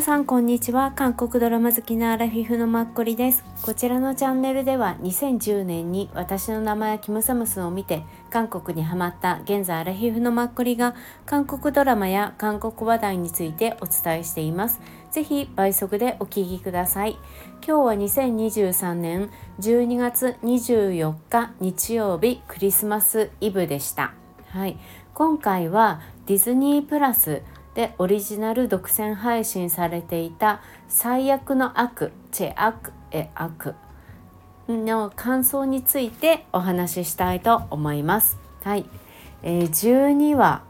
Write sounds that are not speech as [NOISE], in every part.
皆さんこんにちは。韓国ドラマ好きなアラフィフのマッコリです。こちらのチャンネルでは2010年に私の名前はキムサムスンを見て韓国にハマった現在アラフィフのマッコリが韓国ドラマや韓国話題についてお伝えしています。ぜひ倍速でお聞きください。今日は2023年12月24日日曜日クリスマスイブでした。はい。今回はディズニープラスでオリジナル独占配信されていた「最悪の悪チェアクエ悪」の感想についてお話ししたいと思います。はい、えー、12話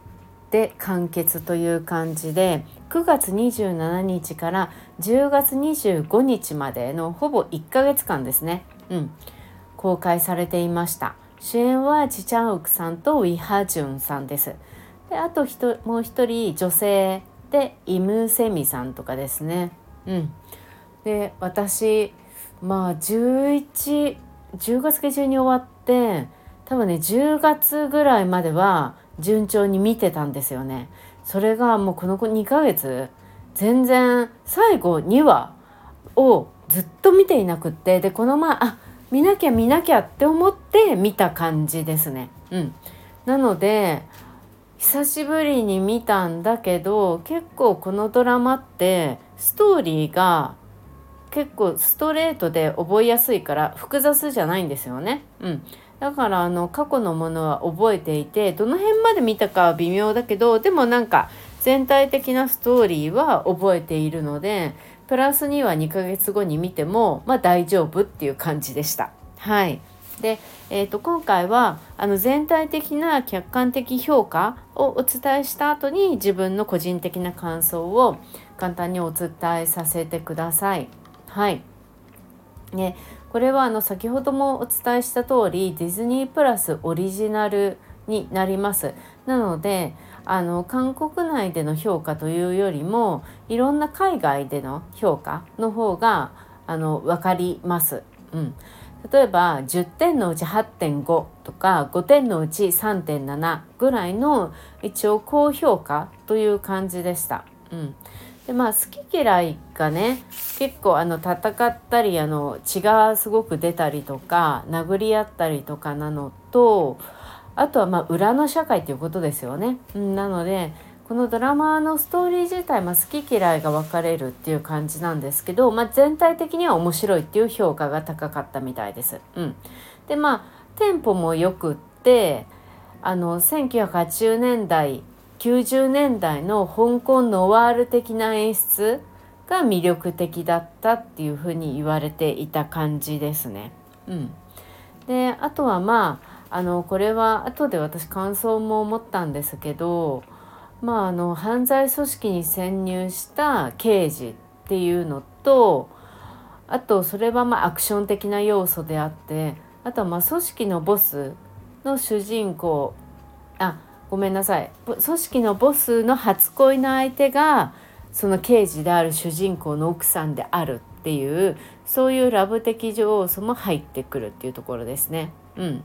で完結という感じで9月27日から10月25日までのほぼ1ヶ月間ですね、うん、公開されていました。主演はチチャンウクさんとウィハジュンさんです。であともう一人女性でイム・セミさんとかですね。うん、で私まあ1110月下旬に終わって多分ね10月ぐらいまでは順調に見てたんですよね。それがもうこの2ヶ月全然最後2話をずっと見ていなくってでこの前あ見なきゃ見なきゃって思って見た感じですね。うん、なので久しぶりに見たんだけど結構このドラマってストーリーが結構ストレートで覚えやすいから複雑じゃないんですよね。うん、だからあの過去のものは覚えていてどの辺まで見たかは微妙だけどでもなんか全体的なストーリーは覚えているのでプラスには2ヶ月後に見てもまあ大丈夫っていう感じでした。はいで、えー、と今回はあの全体的な客観的評価をお伝えした後に自分の個人的な感想を簡単にお伝えさせてください。はい。ね、これはあの先ほどもお伝えした通りディズニープラスオリジナルになります。なのであの韓国内での評価というよりもいろんな海外での評価の方があの分かります。うん、例えば10点のうち8.5とか5点のうち3.7ぐらいの一応高評価という感じでした。うん、でまあ好き嫌いがね結構あの戦ったりあの血がすごく出たりとか殴り合ったりとかなのとあとはま裏の社会ということですよね。うん、なのでこのドラマのストーリー自体、まあ、好き嫌いが分かれるっていう感じなんですけど、まあ、全体的には面白いっていう評価が高かったみたいです。うん、でまあテンポもよくってあの1980年代90年代の香港ノワール的な演出が魅力的だったっていうふうに言われていた感じですね。うん、であとはまああのこれは後で私感想も思ったんですけどまあ、あの犯罪組織に潜入した刑事っていうのとあとそれはまあアクション的な要素であってあとはまあ組織のボスの主人公あごめんなさい。組織のボスの初恋の相手がその刑事である主人公の奥さんであるっていうそういうラブ的要素も入ってくるっていうところですね。うん、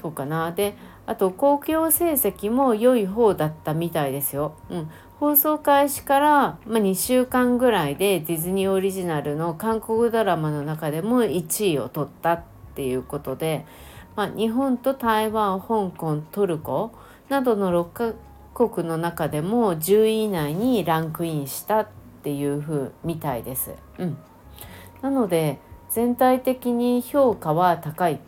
そうかな。であと公共成績も良い方だったみたいですよ。うん、放送開始から、まあ、2週間ぐらいでディズニーオリジナルの韓国ドラマの中でも1位を取ったっていうことで、まあ、日本と台湾香港トルコなどの6カ国の中でも10位以内にランクインしたっていう風みたいです。うん、なので全体的に評価は高いっ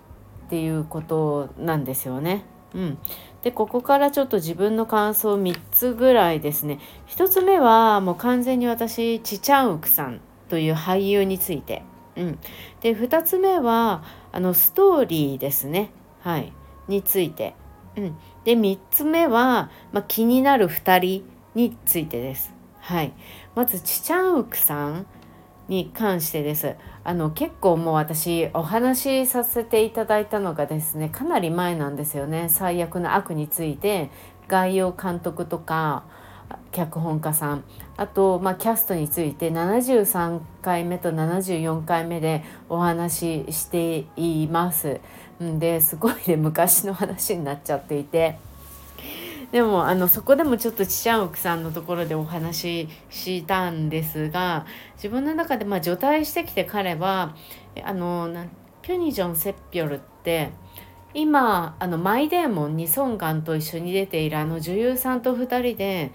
ていうことなんですよね。うん、でここからちょっと自分の感想3つぐらいですね。1つ目はもう完全に私チチャンウクさんという俳優について、うん、で2つ目はあのストーリーですね。はい。について、うん、で3つ目は、まあ、気になる2人についてです。はい。まずチチャンウクさんに関してです。あの結構もう私お話しさせていただいたのがですねかなり前なんですよね。最悪の悪について概要監督とか脚本家さん。あと、まあ、キャストについて73回目と74回目でお話ししています。んですごいね昔の話になっちゃっていて。でもあのそこでもちょっとちちゃん奥さんのところでお話ししたんですが自分の中でまあ除隊してきて彼はあのなピョニジョン・セッピョルって今あのマイデーモンにソンガンと一緒に出ているあの女優さんと2人で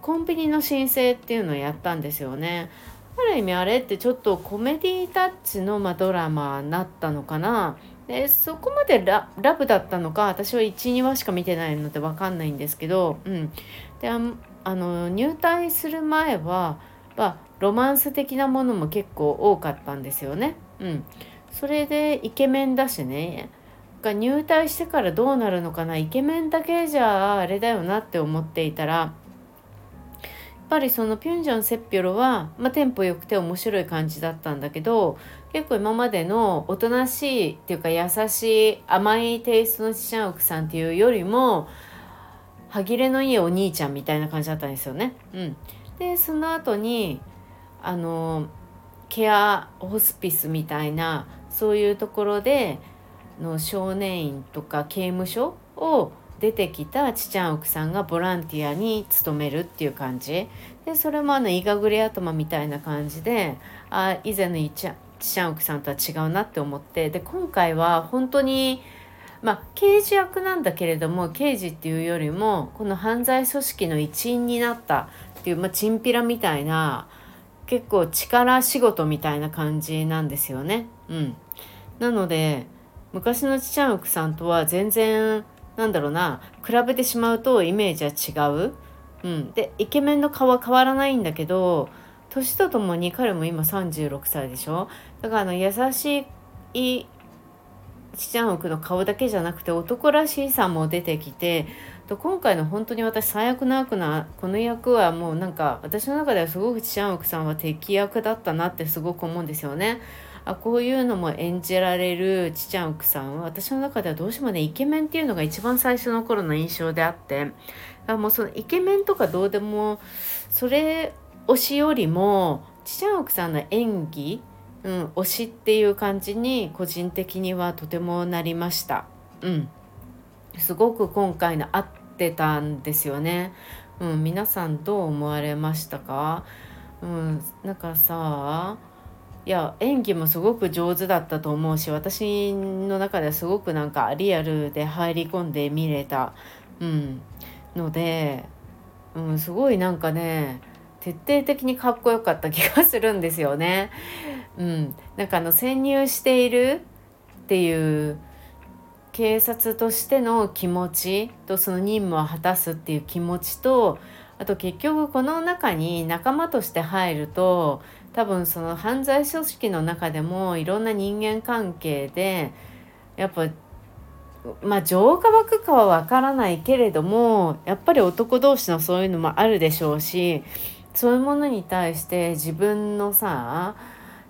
コンビニの申請っていうのをやったんですよね。ある意味あれってちょっとコメディタッチの、まドラマになったのかなでそこまでラブだったのか私は12話しか見てないので分かんないんですけど、うん、であの入隊する前は、まあ、ロマンス的なものも結構多かったんですよね。うん、それでイケメンだしね。が入隊してからどうなるのかな。イケメンだけじゃあれだよなって思っていたらやっぱりそのピョンジョンセッピョロは、まあ、テンポ良くて面白い感じだったんだけど結構今までのおとなしいっていうか優しい甘いテイストのちちゃん奥さんっていうよりも歯切れのいいお兄ちゃんみたいな感じだったんですよね。うん、でその後にあのケアホスピスみたいなそういうところでの少年院とか刑務所を出てきたちちゃん奥さんがボランティアに勤めるっていう感じでそれもあのイガグレ頭みたいな感じであ以前のいちゃちちゃん奥さんとは違うなって思ってで今回は本当にまあ刑事役なんだけれども刑事っていうよりもこの犯罪組織の一員になったっていう、まあ、チンピラみたいな結構力仕事みたいな感じなんですよね。うん、なので昔のちちゃん奥さんとは全然なんだろうな比べてしまうとイメージは違う。うん、でイケメンの顔は変わらないんだけど年とともに彼も今36歳でしょ？だからあの優しいちちゃん奥の顔だけじゃなくて男らしさも出てきてと今回の本当に私最悪な悪なこの役はもうなんか私の中ではすごくちちゃん奥さんは敵役だったなってすごく思うんですよね。あこういうのも演じられるちちゃん奥さんは私の中ではどうしてもねイケメンっていうのが一番最初の頃の印象であってあもうそのイケメンとかどうでもそれ推しよりもちちゃん奥さんの演技、うん、推しっていう感じに個人的にはとてもなりました。うん、すごく今回の合ってたんですよね。うん、皆さんどう思われましたか？うん、なんかさいや演技もすごく上手だったと思うし私の中ではすごくなんかリアルで入り込んで見れた、うん、ので、うん、すごいなんかね徹底的にかっこよかった気がするんですよね。うん、なんかあの潜入しているっていう警察としての気持ちとその任務を果たすっていう気持ちとあと結局この中に仲間として入ると多分その犯罪組織の中でもいろんな人間関係でやっぱまあ浄化湧くかはわからないけれどもやっぱり男同士のそういうのもあるでしょうしそういうものに対して自分のさ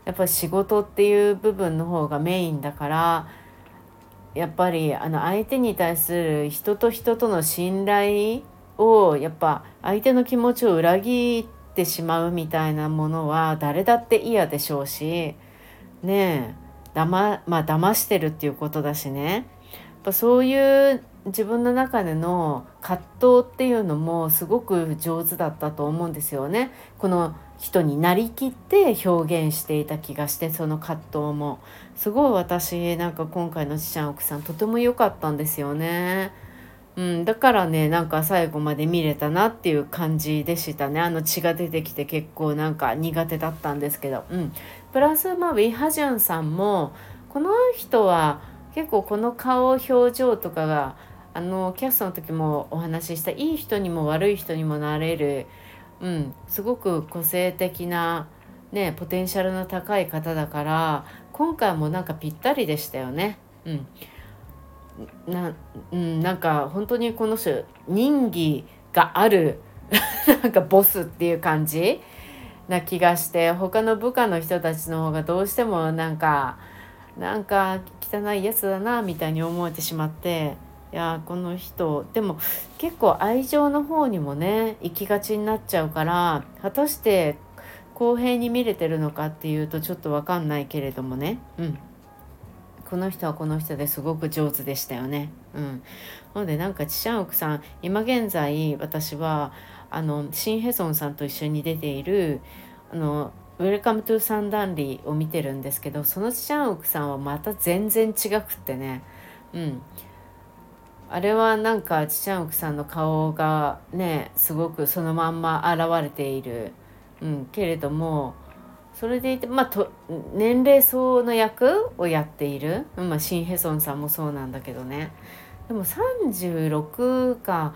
やっぱ仕事っていう部分の方がメインだからやっぱりあの相手に対する人と人との信頼をやっぱ相手の気持ちを裏切ってしまうみたいなものは誰だって嫌でしょうしねえだままあ騙してるっていうことだしね。やっぱそういう自分の中での葛藤っていうのもすごく上手だったと思うんですよね。この人になりきって表現していた気がしてその葛藤もすごい私なんか今回のちちゃん奥さんとても良かったんですよね。うん、だからねなんか最後まで見れたなっていう感じでしたねあの血が出てきて結構なんか苦手だったんですけど、うん、プラスまあウィ・ハジュンさんもこの人は結構この顔表情とかがあのキャストの時もお話ししたいい人にも悪い人にもなれる、うん、すごく個性的な、ね、ポテンシャルの高い方だから今回もなんかぴったりでしたよね。うんな,、うん、なんか本当にこの人人義がある [LAUGHS] なんかボスっていう感じな気がして他の部下の人たちの方がどうしてもなんかなんか汚いやつだなみたいに思えてしまっていやこの人でも結構愛情の方にもね行きがちになっちゃうから果たして公平に見れてるのかっていうとちょっと分かんないけれどもねうん。この人はこの人ですごく上手でしたよね。うん、なのでなんかチ・チャンウクさん今現在私はあのシン・ヘソンさんと一緒に出ているあの Welcome to サムダルリを見てるんですけどそのチ・チャンウクさんはまた全然違くってねうんあれはなんかチ・チャンウクさんの顔がねすごくそのまんま現れている、うん、けれどもそれでいてまあと年齢層の役をやっている、まあ、シン・ヘソンさんもそうなんだけどね。でも36か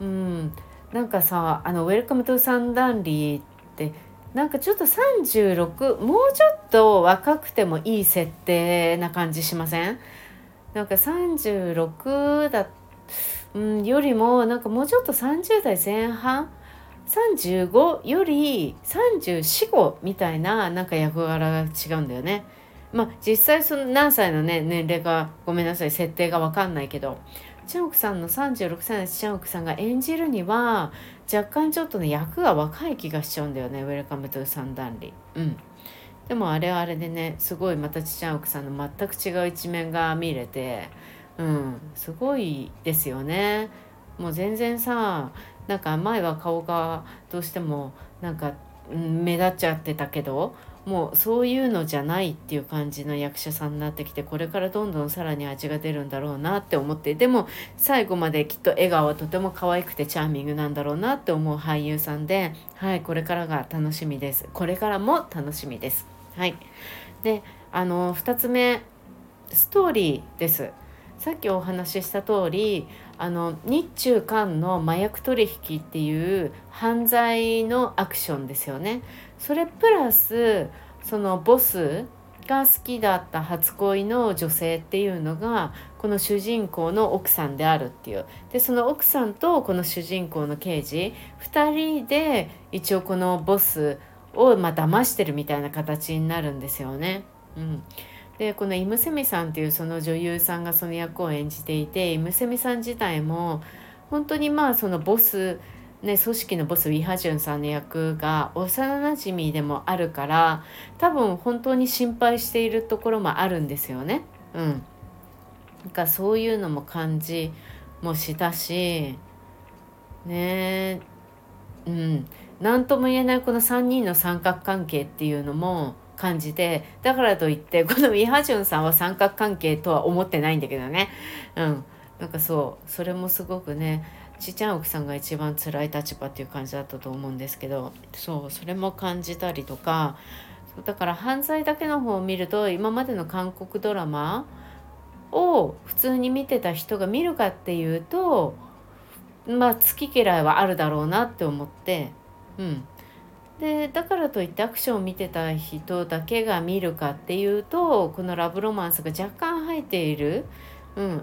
うんなんかさあの「ウェルリ」ってなんかちょっと36もうちょっと若くてもいい設定な感じしません？なんか36だ、うん、よりもなんかもうちょっと30代前半35より345みたいななんか役柄が違うんだよね。まあ実際その何歳のね年齢がごめんなさい設定が分かんないけどチャンオクさんの36歳のチャンオクさんが演じるには若干ちょっとね役が若い気がしちゃうんだよね「ウェルカム・トゥ・サンダンリ」うん。でもあれはあれでねすごいまたチャンオクさんの全く違う一面が見れてうん。すごいですよね。もう全然さなんか前は顔がどうしてもなんか目立っちゃってたけどもうそういうのじゃないっていう感じの役者さんになってきてこれからどんどんさらに味が出るんだろうなって思ってでも最後まできっと笑顔はとても可愛くてチャーミングなんだろうなって思う俳優さんではいこれからが楽しみです。これからも楽しみです。はい。であの2つ目ストーリーです。さっきお話しした通りあの日中韓の麻薬取引っていう犯罪のアクションですよね。それプラスそのボスが好きだった初恋の女性っていうのがこの主人公の奥さんであるっていうでその奥さんとこの主人公の刑事2人で一応このボスをまあ騙してるみたいな形になるんですよね。うん、でこのイムセミさんっていうその女優さんがその役を演じていてイムセミさん自体も本当にまあそのボスね、組織のボスウィハジュンさんの役が幼なじみでもあるから多分本当に心配しているところもあるんですよね。うん、なんかそういうのも感じもしたしねうん。何とも言えないこの3人の三角関係っていうのも感じでだからといってこのイ・ハジュンさんは三角関係とは思ってないんだけどね。うん。なんかそうそれもすごくねちっちゃん奥さんが一番辛い立場っていう感じだったと思うんですけどそうそれも感じたりとかだから犯罪だけの方を見ると今までの韓国ドラマを普通に見てた人が見るかっていうとまあ好き嫌いはあるだろうなって思ってうん。でだからといってアクションを見てた人だけが見るかっていうとこのラブロマンスが若干入っている、うん、っ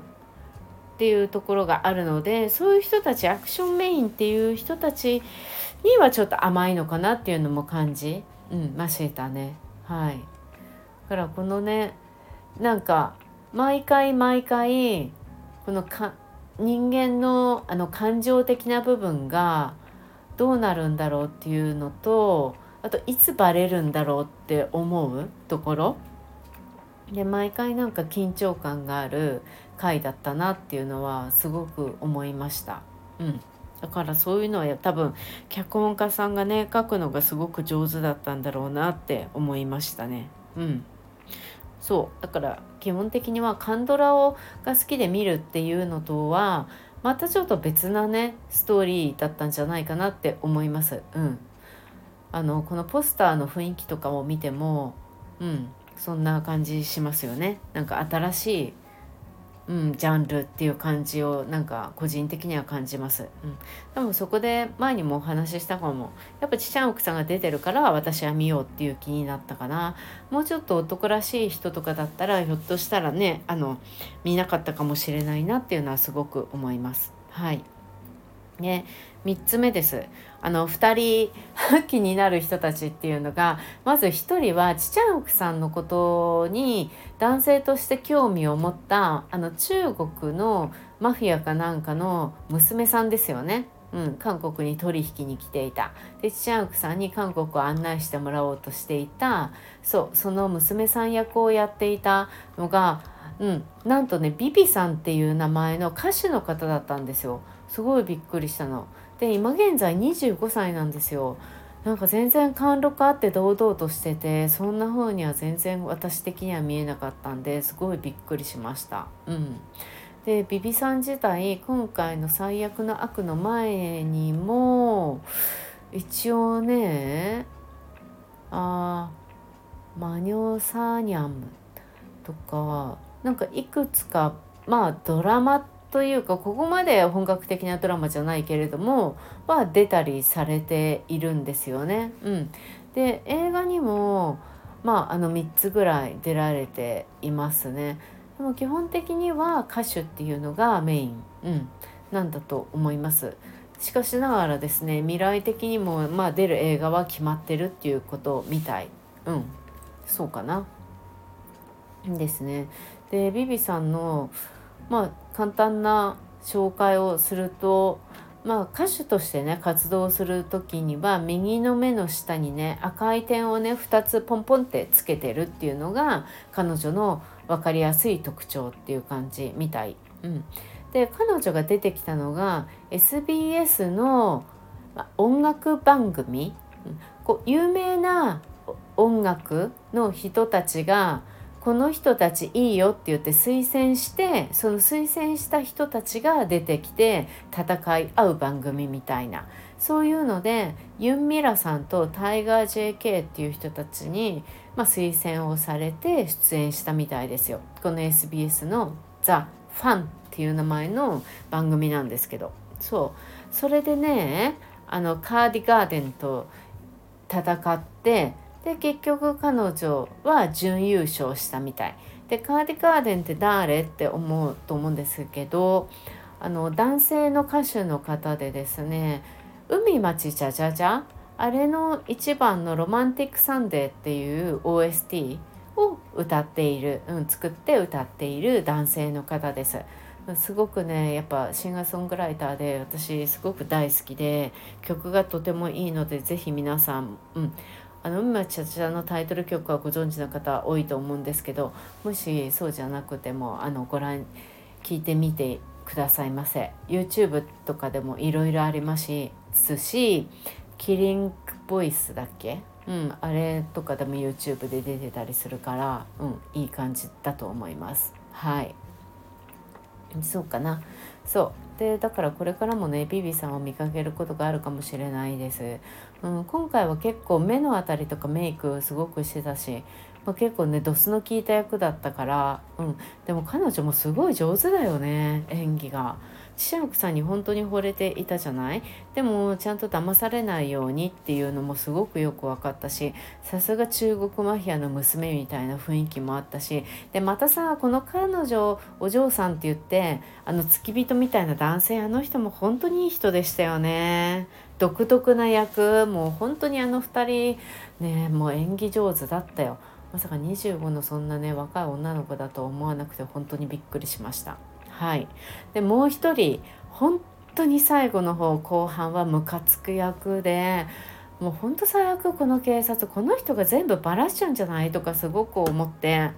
ていうところがあるのでそういう人たちアクションメインっていう人たちにはちょっと甘いのかなっていうのも感じ、うん、ましたね。はい、だからこのねなんか毎回毎回このか人間のあの感情的な部分がどうなるんだろうっていうのとあといつバレるんだろうって思うところで毎回なんか緊張感がある回だったなっていうのはすごく思いました。うん、だからそういうのは多分脚本家さんがね書くのがすごく上手だったんだろうなって思いましたね。うん、そうだから基本的にはカンドラをが好きで見るっていうのとはまたちょっと別なねストーリーだったんじゃないかなって思います。うん、あのこのポスターの雰囲気とかを見ても、うん、そんな感じしますよね。なんか新しいうん、ジャンルっていう感じをなんか個人的には感じます。うん、多分そこで前にもお話ししたかも。やっぱちっちゃい奥さんが出てるから私は見ようっていう気になったかな。もうちょっと男らしい人とかだったらひょっとしたらねあの見なかったかもしれないなっていうのはすごく思います。はい。ね、3つ目ですあの2人気になる人たちっていうのがまず1人はちちゃん奥さんのことに男性として興味を持ったあの中国のマフィアかなんかの娘さんですよね。うん、韓国に取引に来ていたでチャンクさんに韓国を案内してもらおうとしていたそうその娘さん役をやっていたのがうん、なんとねビビさんっていう名前の歌手の方だったんですよすごいびっくりしたの。で今現在25歳なんですよ。なんか全然貫禄あって堂々としててそんな風には全然私的には見えなかったんですごいびっくりしました。うん、でビビさん自体今回の最悪の悪の前にも一応ねあマニョサーニャムとかなんかいくつかまあドラマというかここまで本格的なドラマじゃないけれどもは出たりされているんですよね。うん、で映画にもまああの3つぐらい出られていますね。でも基本的には歌手っていうのがメイン、うん、なんだと思います。しかしながらですね未来的にもまあ出る映画は決まってるっていうことみたい。うんそうかな。ですね。でビビさんのまあ簡単な紹介をするとまあ歌手としてね活動する時には右の目の下にね赤い点をね2つポンポンってつけてるっていうのが彼女の分かりやすい特徴っていう感じみたい。うん、で彼女が出てきたのが SBS の音楽番組、うん。こう有名な音楽の人たちがこの人たちいいよって言って推薦してその推薦した人たちが出てきて戦い合う番組みたいな。そういうのでユン・ミラさんとタイガー JK っていう人たちに、まあ、推薦をされて出演したみたいですよ。この SBS の「ザ・ファン」っていう名前の番組なんですけど。そう。それでねあのカーディガーデンと戦ってで結局彼女は準優勝したみたいでカーディガーデンって誰って思うと思うんですけどあの男性の歌手の方でですね「海町じゃじゃじゃ」あれの一番の「ロマンティック・サンデー」っていう OST を歌っている、うん、作って歌っている男性の方です。すごくねやっぱシンガーソングライターで私すごく大好きで曲がとてもいいので是非皆さん、うん、あの今ちゃちゃのタイトル曲はご存知の方多いと思うんですけどもしそうじゃなくてもあのご覧聞いてみてくださいませ。YouTube とかでもいろいろありますしキリングボイスだっけ？うんあれとかでも YouTube で出てたりするからうんいい感じだと思います。はい。そうかな。そう。でだからこれからもねビビさんを見かけることがあるかもしれないです、うん、今回は結構目の辺りとかメイクすごくしてたし、まあ、結構ねドスの効いた役だったから、うん、でも彼女もすごい上手だよね演技が。千秋さんに本当に惚れていたじゃない？でもちゃんと騙されないようにっていうのもすごくよく分かったしさすが中国マフィアの娘みたいな雰囲気もあったしでまたさこの彼女お嬢さんって言ってあの付き人みたいな男性あの人も本当にいい人でしたよね。独特な役もう本当にあの2人ねもう演技上手だったよ。まさか25のそんなね若い女の子だと思わなくて本当にびっくりしました。はい、でもう一人本当に最後の方後半はムカつく役でもう本当最悪この警察この人が全部バラしちゃうんじゃないとかすごく思って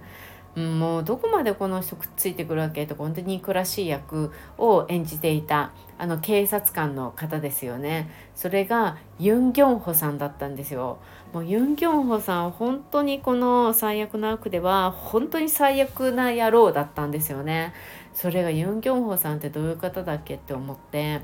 もうどこまでこの人くっついてくるわけとか本当に憎らしい役を演じていたあの警察官の方ですよね。それがユン・ギョンホさんだったんですよ。もうユン・ギョンホさん本当にこの最悪の悪では本当に最悪な野郎だったんですよね。それがユン・ギョンホさんってどういう方だっけって思って。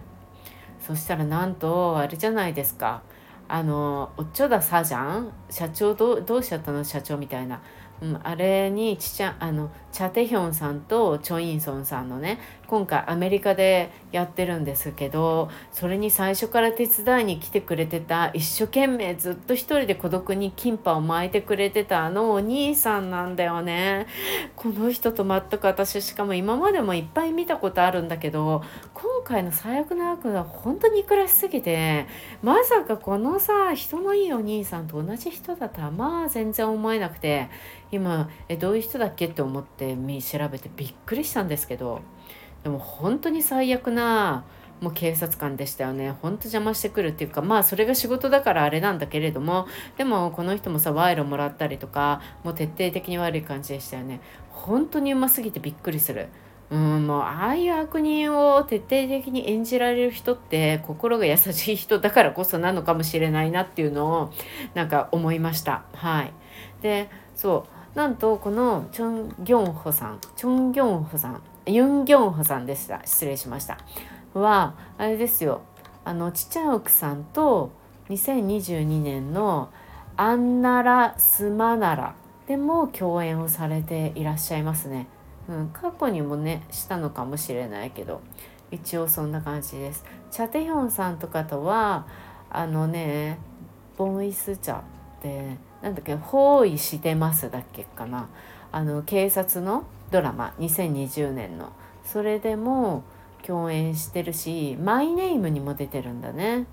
そしたらなんとあれじゃないですか。あのおっちょださじゃん？社長どどうしちゃったの？社長みたいな。うん、あれにちちゃあのチャ・テヒョンさんとチョ・インソンさんのね今回アメリカでやってるんですけどそれに最初から手伝いに来てくれてた一生懸命ずっと一人で孤独にキンパを巻いてくれてたあのお兄さんなんだよね。この人と全く私しかも今までもいっぱい見たことあるんだけど今回の最悪な悪は本当に憎らしすぎてまさかこのさ人のいいお兄さんと同じ人だとはまあ全然思えなくて今えどういう人だっけって思って調べてびっくりしたんですけどでも本当に最悪なもう警察官でしたよね。ほんと邪魔してくるっていうかまあそれが仕事だからあれなんだけれどもでもこの人もさ賄賂もらったりとかもう徹底的に悪い感じでしたよね。本当にうますぎてびっくりする。うんもうああいう悪人を徹底的に演じられる人って心が優しい人だからこそなのかもしれないなっていうのをなんか思いました。はい、でそう。なんとこのチョン・ギョンホさん。チョン・ギョンホさん。ユン・ギョンホさんでした失礼しましたはあれですよあのチチャウクさんと2022年の「アンナラ・スマナラ」でも共演をされていらっしゃいますね。うん、過去にもねしたのかもしれないけど一応そんな感じです。チャテヒョンさんとかとはあのねボンイスチャってなんだっけ包囲してますだっけかなあの警察のドラマ2020年のそれでも共演してるしマイネームにも出てるんだね。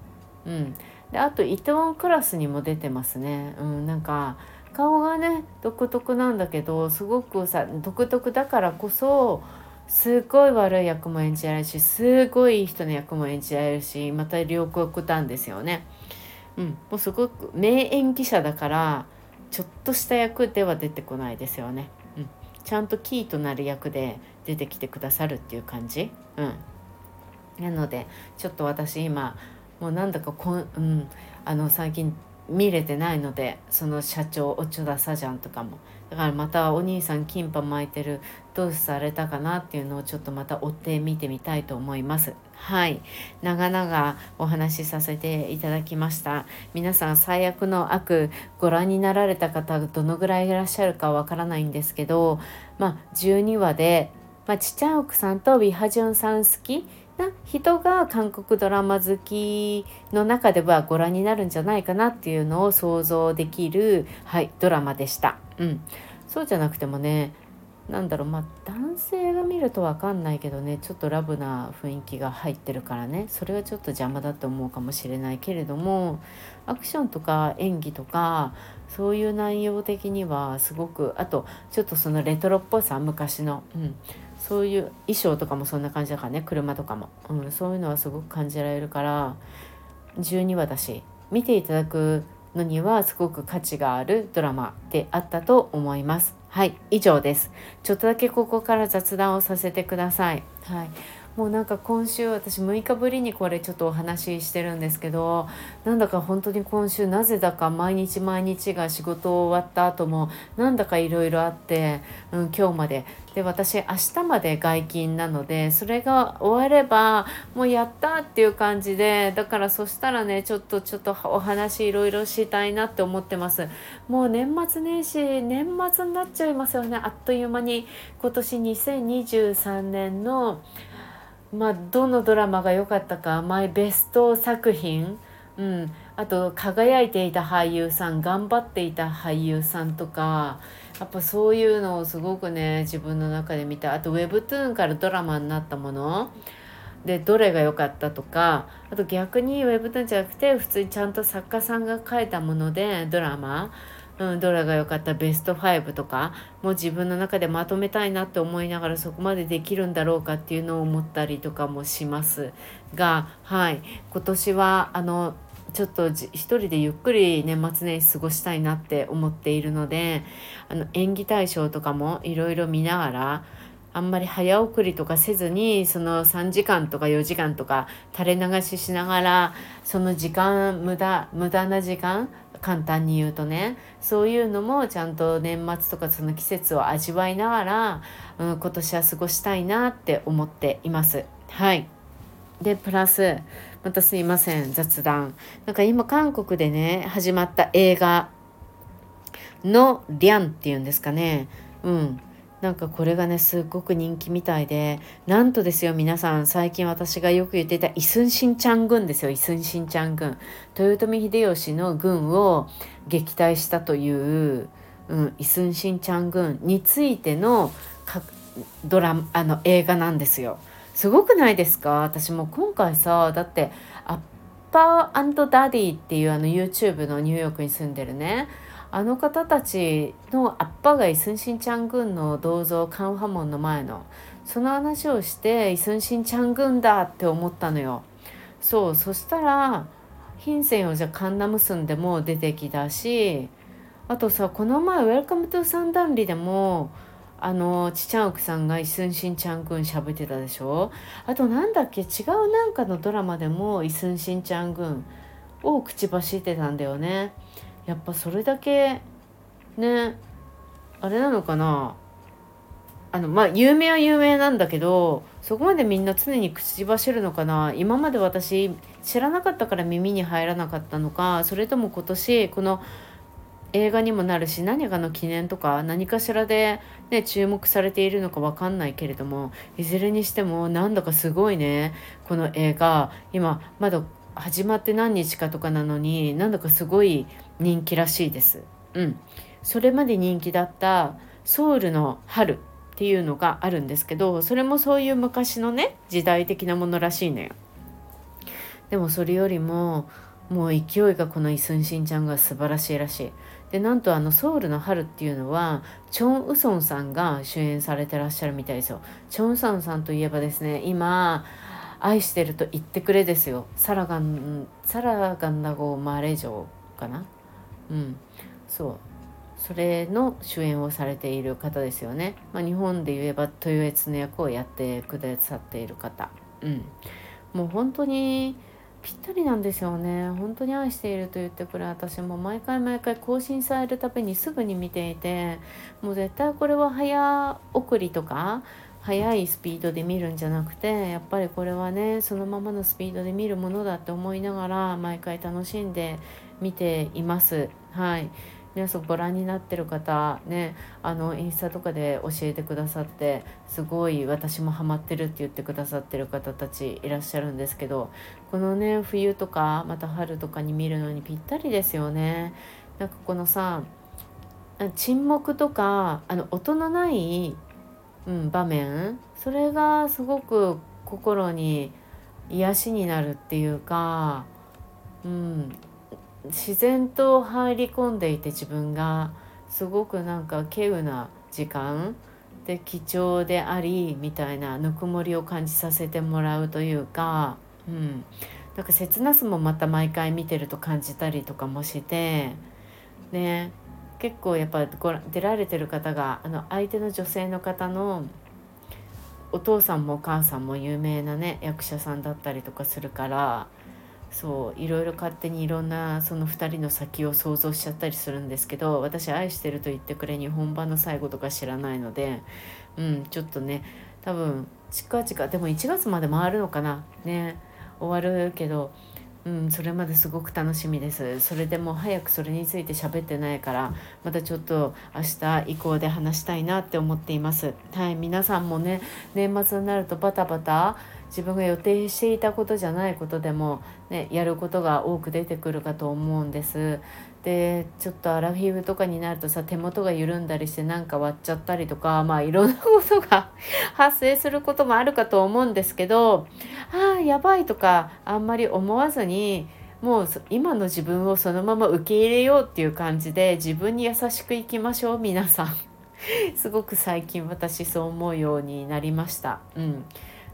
うん、であとイテウォンクラスにも出てますね。うん、なんか顔がね独特なんだけどすごくさ独特だからこそすごい悪い役も演じられるしすごいいい人の役も演じられるしまた両国端ですよね。うん、もうすごく名演技者だからちょっとした役では出てこないですよね。ちゃんとキーとなる役で出てきてくださるっていう感じ？うん、なのでちょっと私今もうなんだかこん、うん、あの最近見れてないのでその社長おちょださじゃんとかもだからまたお兄さんキンパ巻いてる。どうされたかなっていうのをちょっとまた追って見てみたいと思います。はい。長々お話しさせていただきました。皆さん最悪の悪ご覧になられた方どのぐらいいらっしゃるかわからないんですけどまあ12話で、まあ、ちちゃん奥さんとウィハジュンさん好きな人が韓国ドラマ好きの中ではご覧になるんじゃないかなっていうのを想像できる、はい、ドラマでした。うん、そうじゃなくてもねなんだろうまあ男性が見ると分かんないけどねちょっとラブな雰囲気が入ってるからねそれはちょっと邪魔だと思うかもしれないけれどもアクションとか演技とかそういう内容的にはすごくあとちょっとそのレトロっぽさ昔の、うん、そういう衣装とかもそんな感じだからね車とかも、うん、そういうのはすごく感じられるから12話だし見ていただくのにはすごく価値があるドラマであったと思います。はい、以上です。ちょっとだけここから雑談をさせてください。はい。もうなんか今週私6日ぶりにこれちょっとお話ししてるんですけどなんだか本当に今週なぜだか毎日毎日が仕事終わった後もなんだかいろいろあって、うん、今日まで。で私明日まで外勤なのでそれが終わればもうやったっていう感じでだからそしたらねちょっとちょっとお話いろいろしたいなって思ってます。もう年末年始年末になっちゃいますよね。あっという間に今年2023年のまあ、どのドラマが良かったかマイベスト作品、うん、あと輝いていた俳優さん頑張っていた俳優さんとかやっぱそういうのをすごくね自分の中で見た。あと Webtoon からドラマになったもの。でどれが良かったとか。あと逆に Webtoon じゃなくて普通にちゃんと作家さんが書いたものでドラマ。うん、どれが良かったベスト5とかもう自分の中でまとめたいなって思いながらそこまでできるんだろうかっていうのを思ったりとかもしますがはい。今年はあのちょっと一人でゆっくり年末年始過ごしたいなって思っているのであの演技対象とかもいろいろ見ながらあんまり早送りとかせずにその3時間とか4時間とか垂れ流ししながらその時間無駄無駄な時間簡単に言うとねそういうのもちゃんと年末とかその季節を味わいながら、うん、今年は過ごしたいなって思っています。はい。でプラスまたすいません雑談。なんか今韓国でね始まった映画の「リャン」っていうんですかね。うん。なんかこれがねすっごく人気みたいでなんとですよ皆さん最近私がよく言っていたイスンシンチャン軍ですよ。イスンシンチャン軍。豊臣秀吉の軍を撃退したという、うん、イスンシンチャン軍についてのドラあの映画なんですよ。すごくないですか？私も今回さだってアッパーダディっていうあの YouTube のニューヨークに住んでるねあの方たちのアッパガイ・スンシンチャン軍の銅像カンファモンの前のその話をしてイスンシンチャン軍だって思ったのよ。そうそしたら品線をじゃカンナムスンでも出てきたしあとさこの前「 Welcome to サムダルリ」でもあのちちゃん奥さんがイスンシンチャン軍しゃべってたでしょ？あとなんだっけ違うなんかのドラマでもイスンシンチャン軍を口走ってたんだよね。やっぱそれだけねあれなのかな。あのまあ有名は有名なんだけどそこまでみんな常に口走るのかな。今まで私知らなかったから耳に入らなかったのかそれとも今年この映画にもなるし何かの記念とか何かしらで、ね、注目されているのか分かんないけれどもいずれにしてもなんだかすごいねこの映画。今まだ始まって何日かとかなのになんだかすごい人気らしいです。うん、それまで人気だったソウルの春っていうのがあるんですけどそれもそういう昔のね時代的なものらしいのよ。でもそれよりももう勢いがこのイスンシンちゃんが素晴らしいらしい。でなんとあのソウルの春っていうのはチョン・ウソンさんが主演されてらっしゃるみたいですよ。チョン・ウソンさんといえばですね今愛してると言ってくれですよサラガンサラガンダゴマレ城かなうん。そう。それの主演をされている方ですよね、まあ、日本で言えば豊悦の役をやってくださっている方。うん。もう本当にぴったりなんですよね。本当に愛していると言ってくれ私も毎回毎回更新されるたびにすぐに見ていてもう絶対これは早送りとか速いスピードで見るんじゃなくてやっぱりこれはねそのままのスピードで見るものだって思いながら毎回楽しんで見ています。はい皆さんご覧になってる方ねあのインスタとかで教えてくださってすごい私もハマってるって言ってくださってる方たちいらっしゃるんですけどこのね冬とかまた春とかに見るのにぴったりですよね。なんかこのさ沈黙とかあの音のないうん、場面それがすごく心に癒しになるっていうか、うん、自然と入り込んでいて自分がすごくなんか稀有な時間で貴重でありみたいなぬくもりを感じさせてもらうというか、うん、なんか切なすもまた毎回見てると感じたりとかもしてね。結構やっぱご出られてる方があの相手の女性の方のお父さんもお母さんも有名なね役者さんだったりとかするからそういろいろ勝手にいろんなその2人の先を想像しちゃったりするんですけど私愛してると言ってくれに本番の最後とか知らないのでうんちょっとね多分近々でも1月まで回るのかな。ね終わるけどうん、それまですごく楽しみです。それでも早くそれについて喋ってないからまたちょっと明日以降で話したいなって思っています。はい皆さんもね年末になるとバタバタ自分が予定していたことじゃないことでも、ね、やることが多く出てくるかと思うんです。でちょっとアラフィフとかになるとさ手元が緩んだりしてなんか割っちゃったりとかまあいろんなことが [LAUGHS] 発生することもあるかと思うんですけどああやばいとかあんまり思わずにもう今の自分をそのまま受け入れようっていう感じで自分に優しくいきましょう皆さん。[LAUGHS] すごく最近私そう思うようになりました。うん。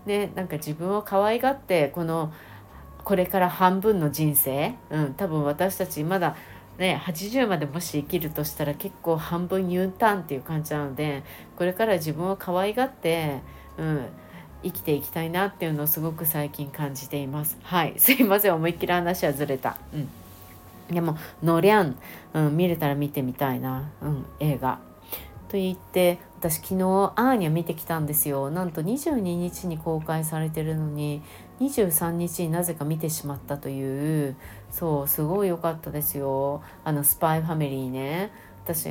ね、なんか自分を可愛がってこのこれから半分の人生、うん、多分私たちまだね、80までもし生きるとしたら結構半分 U ターンっていう感じなのでこれから自分を可愛がって、うん、生きていきたいなっていうのをすごく最近感じています。はい。[LAUGHS] すいません。思いっきり話はずれた。うん。でも「のりゃん」うん、見れたら見てみたいな、うん、映画。と言って私昨日アーニャ見てきたんですよ。なんと22日に公開されてるのに23日になぜか見てしまったという。そうすごい良かったですよ。あのスパイファミリーね。私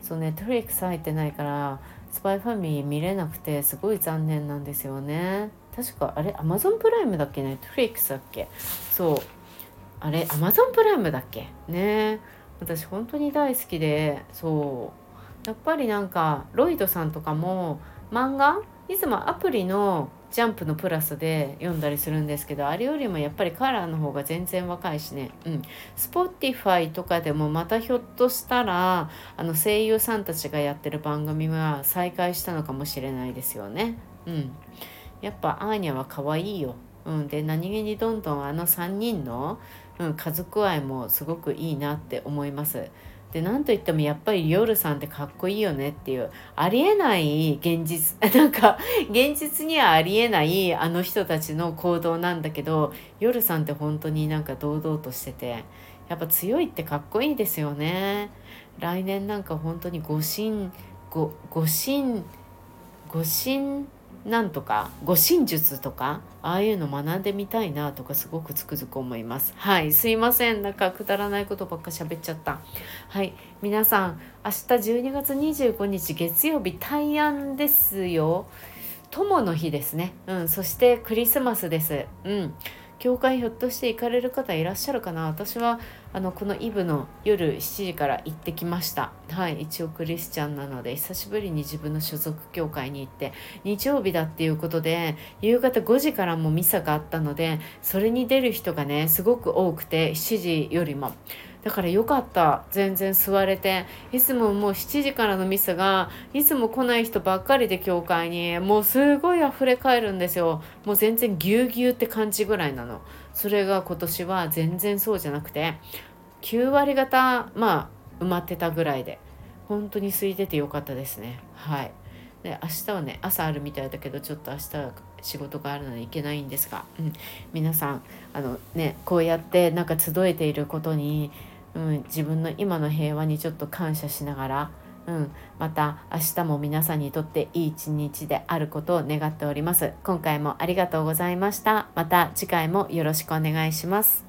そうねトリックス入ってないからスパイファミリー見れなくてすごい残念なんですよね。確かあれアマゾンプライムだっけ？ねトリックスだっけ？そう。あれアマゾンプライムだっけ？ね。私本当に大好きでそう。やっぱりなんかロイドさんとかも漫画いつもアプリのジャンプのプラスで読んだりするんですけどあれよりもやっぱりカラーの方が全然若いしね。うん。スポティファイとかでもまたひょっとしたらあの声優さんたちがやってる番組は再開したのかもしれないですよね。うん。やっぱアーニャは可愛いよ。うん、で何気にどんどんあの3人の、うん、家族愛もすごくいいなって思います。で何といってもやっぱりヨルさんってかっこいいよねっていうありえない現実 [LAUGHS] なんか現実にはありえないあの人たちの行動なんだけど夜さんって本当になんか堂々としててやっぱ強いってかっこいいですよね。来年なんか本当にご神ごご神ごなんとか護身術とかああいうの学んでみたいなとかすごくつくづく思います。はいすいません。なんかくだらないことばっか喋っちゃった。はい皆さん明日12月25日月曜日大安ですよ。友の日ですね。うんそしてクリスマスです。うん。教会ひょっとして行かれる方いらっしゃるかな？私はあのこのイブの夜7時から行ってきました。はい一応クリスチャンなので久しぶりに自分の所属教会に行って日曜日だっていうことで夕方5時からもミサがあったのでそれに出る人がねすごく多くて7時よりも。だからよかった。全然座れて。いつももう7時からのミスがいつも来ない人ばっかりで教会にもうすごい溢れ返るんですよ。もう全然ぎゅうぎゅうって感じぐらいなの。それが今年は全然そうじゃなくて9割方まあ埋まってたぐらいで本当に空いててよかったですね。はい。で明日はね朝あるみたいだけどちょっと明日は仕事があるので行けないんですが、うん、皆さんあのねこうやってなんか集えていることにうん、自分の今の平和にちょっと感謝しながら、うん、また明日も皆さんにとっていい一日であることを願っております。今回もありがとうございました。また次回もよろしくお願いします。